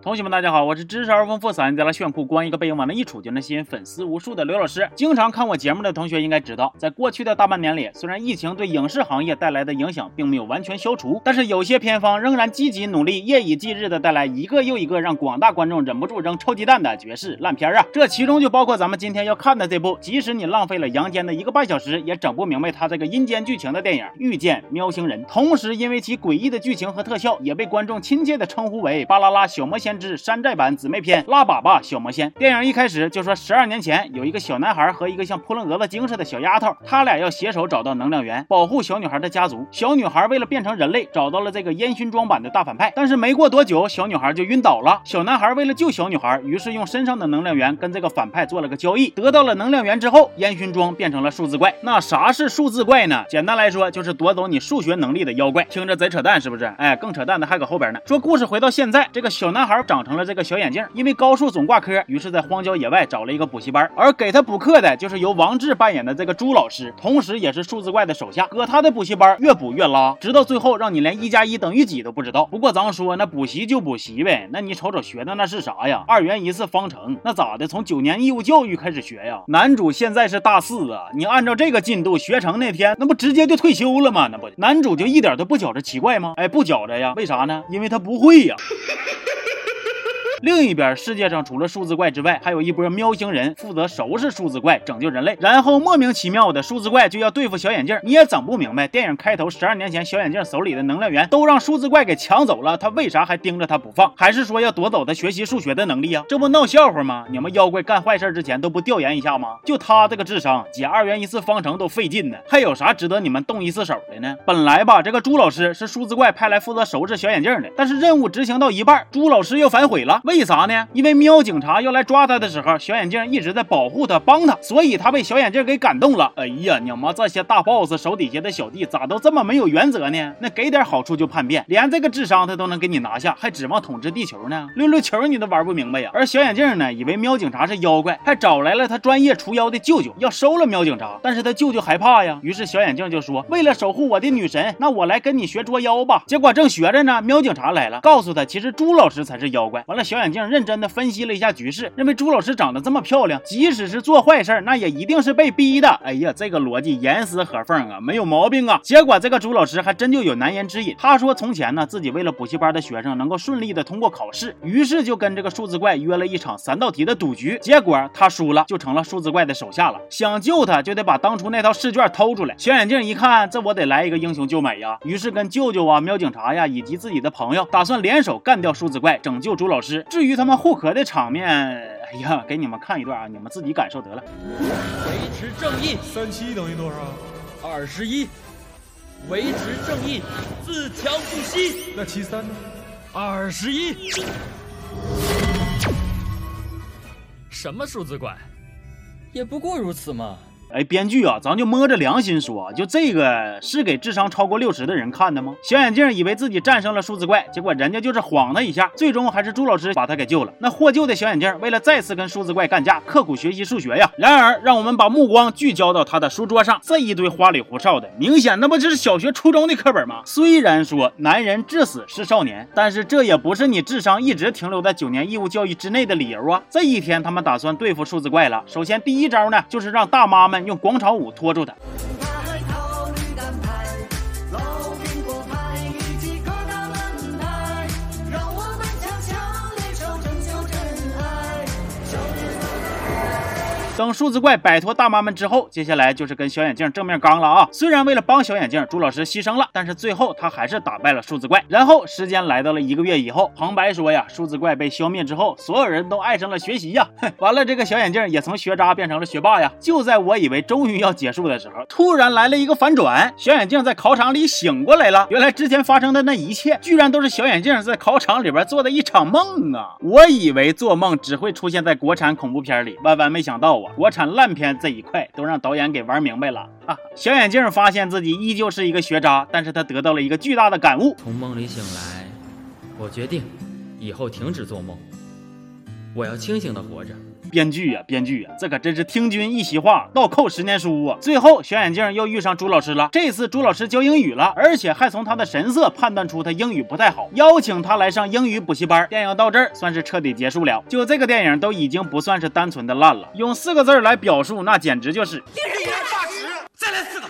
同学们，大家好，我是知识而丰富、嗓音在了炫酷、光一个背影往那一杵就能吸引粉丝无数的刘老师。经常看我节目的同学应该知道，在过去的大半年里，虽然疫情对影视行业带来的影响并没有完全消除，但是有些片方仍然积极努力，夜以继日的带来一个又一个让广大观众忍不住扔臭鸡蛋的绝世烂片啊！这其中就包括咱们今天要看的这部，即使你浪费了阳间的一个半小时，也整不明白它这个阴间剧情的电影《遇见喵星人》，同时因为其诡异的剧情和特效，也被观众亲切的称呼为《巴啦啦小魔仙之山寨版》。姊妹篇拉粑粑小魔仙电影一开始就说，十二年前有一个小男孩和一个像扑棱蛾子精似的小丫头，他俩要携手找到能量源，保护小女孩的家族。小女孩为了变成人类，找到了这个烟熏妆版的大反派，但是没过多久，小女孩就晕倒了。小男孩为了救小女孩，于是用身上的能量源跟这个反派做了个交易，得到了能量源之后，烟熏妆变成了数字怪。那啥是数字怪呢？简单来说，就是夺走你数学能力的妖怪。听着贼扯淡，是不是？哎，更扯淡的还搁后边呢。说故事回到现在，这个小男孩长成了这个小。眼镜，因为高数总挂科，于是，在荒郊野外找了一个补习班，而给他补课的就是由王志扮演的这个朱老师，同时也是数字怪的手下。搁他的补习班越补越拉，直到最后让你连一加一等于几都不知道。不过咱说，那补习就补习呗，那你瞅瞅学的那是啥呀？二元一次方程，那咋的？从九年义务教育开始学呀？男主现在是大四啊，你按照这个进度学成那天，那不直接就退休了吗？那不，男主就一点都不觉着奇怪吗？哎，不觉着呀？为啥呢？因为他不会呀。另一边，世界上除了数字怪之外，还有一波喵星人负责收拾数字怪，拯救人类。然后莫名其妙的数字怪就要对付小眼镜，你也整不明白。电影开头十二年前，小眼镜手里的能量源都让数字怪给抢走了，他为啥还盯着他不放？还是说要夺走他学习数学的能力啊？这不闹笑话吗？你们妖怪干坏事之前都不调研一下吗？就他这个智商，解二元一次方程都费劲呢，还有啥值得你们动一次手的呢？本来吧，这个朱老师是数字怪派来负责收拾小眼镜的，但是任务执行到一半，朱老师又反悔了。为啥呢？因为喵警察要来抓他的时候，小眼镜一直在保护他、帮他，所以他被小眼镜给感动了。哎呀，你们这些大 boss 手底下的小弟咋都这么没有原则呢？那给点好处就叛变，连这个智商他都能给你拿下，还指望统治地球呢？溜溜球你都玩不明白呀！而小眼镜呢，以为喵警察是妖怪，还找来了他专业除妖的舅舅，要收了喵警察。但是他舅舅害怕呀，于是小眼镜就说：“为了守护我的女神，那我来跟你学捉妖吧。”结果正学着呢，喵警察来了，告诉他其实朱老师才是妖怪。完了，小眼镜认。真的分析了一下局势，认为朱老师长得这么漂亮，即使是做坏事，那也一定是被逼的。哎呀，这个逻辑严丝合缝啊，没有毛病啊。结果这个朱老师还真就有难言之隐。他说从前呢，自己为了补习班的学生能够顺利的通过考试，于是就跟这个数字怪约了一场三道题的赌局。结果他输了，就成了数字怪的手下了。想救他，就得把当初那套试卷偷出来。小眼镜一看，这我得来一个英雄救美呀，于是跟舅舅啊、喵警察呀以及自己的朋友，打算联手干掉数字怪，拯救朱老师。至于他们。互磕的场面，哎呀，给你们看一段啊，你们自己感受得了。维持正义，三七等于多少？二十一。维持正义，自强不息。那七三呢？二十一。什么数字怪？也不过如此嘛。哎，编剧啊，咱就摸着良心说，就这个是给智商超过六十的人看的吗？小眼镜以为自己战胜了数字怪，结果人家就是晃他一下，最终还是朱老师把他给救了。那获救的小眼镜为了再次跟数字怪干架，刻苦学习数学呀。然而，让我们把目光聚焦到他的书桌上，这一堆花里胡哨的，明显那不就是小学、初中的课本吗？虽然说男人至死是少年，但是这也不是你智商一直停留在九年义务教育之内的理由啊。这一天，他们打算对付数字怪了。首先，第一招呢，就是让大妈们。用广场舞拖住他。等数字怪摆脱大妈们之后，接下来就是跟小眼镜正面刚了啊！虽然为了帮小眼镜，朱老师牺牲了，但是最后他还是打败了数字怪。然后时间来到了一个月以后，旁白说呀，数字怪被消灭之后，所有人都爱上了学习呀。完了，这个小眼镜也从学渣变成了学霸呀。就在我以为终于要结束的时候，突然来了一个反转，小眼镜在考场里醒过来了。原来之前发生的那一切，居然都是小眼镜在考场里边做的一场梦啊！我以为做梦只会出现在国产恐怖片里，万万没想到啊。国产烂片这一块都让导演给玩明白了啊！小眼镜发现自己依旧是一个学渣，但是他得到了一个巨大的感悟。从梦里醒来，我决定以后停止做梦。我要清醒的活着。编剧呀，编剧呀，这可真是听君一席话，倒扣十年书啊！最后，小眼镜又遇上朱老师了。这次朱老师教英语了，而且还从他的神色判断出他英语不太好，邀请他来上英语补习班。电影到这儿算是彻底结束了。就这个电影都已经不算是单纯的烂了，用四个字来表述，那简直就是令人发指。再来四个。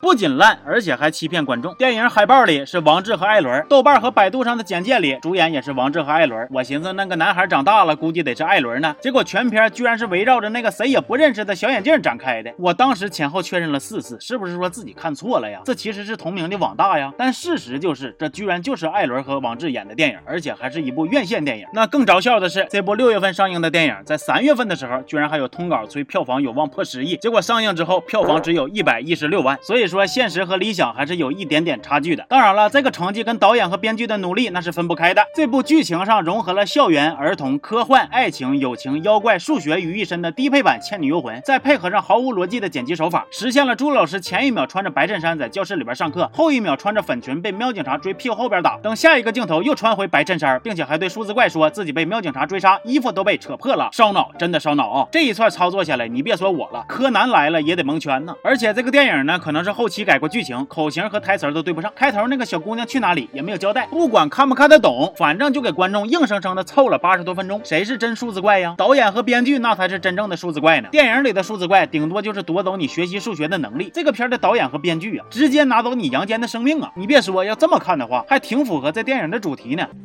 不仅烂，而且还欺骗观众。电影海报里是王志和艾伦，豆瓣和百度上的简介里主演也是王志和艾伦。我寻思那个男孩长大了，估计得是艾伦呢。结果全片居然是围绕着那个谁也不认识的小眼镜展开的。我当时前后确认了四次，是不是说自己看错了呀？这其实是同名的网大呀。但事实就是，这居然就是艾伦和王志演的电影，而且还是一部院线电影。那更着笑的是，这部六月份上映的电影，在三月份的时候，居然还有通稿催票房有望破十亿。结果上映之后，票房只有一百一十六万。所以说，现实和理想还是有一点点差距的。当然了，这个成绩跟导演和编剧的努力那是分不开的。这部剧情上融合了校园、儿童、科幻、爱情、友情、妖怪、数学于一身的低配版《倩女幽魂》，再配合上毫无逻辑的剪辑手法，实现了朱老师前一秒穿着白衬衫在教室里边上课，后一秒穿着粉裙被喵警察追屁股后边打，等下一个镜头又穿回白衬衫，并且还对数字怪说自己被喵警察追杀，衣服都被扯破了，烧脑，真的烧脑啊！这一串操作下来，你别说我了，柯南来了也得蒙圈呢。而且这个电影呢，可能是后期改过剧情，口型和台词都对不上。开头那个小姑娘去哪里也没有交代，不管看不看得懂，反正就给观众硬生生的凑了八十多分钟。谁是真数字怪呀？导演和编剧那才是真正的数字怪呢。电影里的数字怪顶多就是夺走你学习数学的能力，这个片的导演和编剧啊，直接拿走你阳间的生命啊！你别说，要这么看的话，还挺符合这电影的主题呢。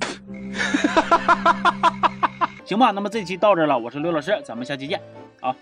行吧，那么这期到这了，我是刘老师，咱们下期见啊。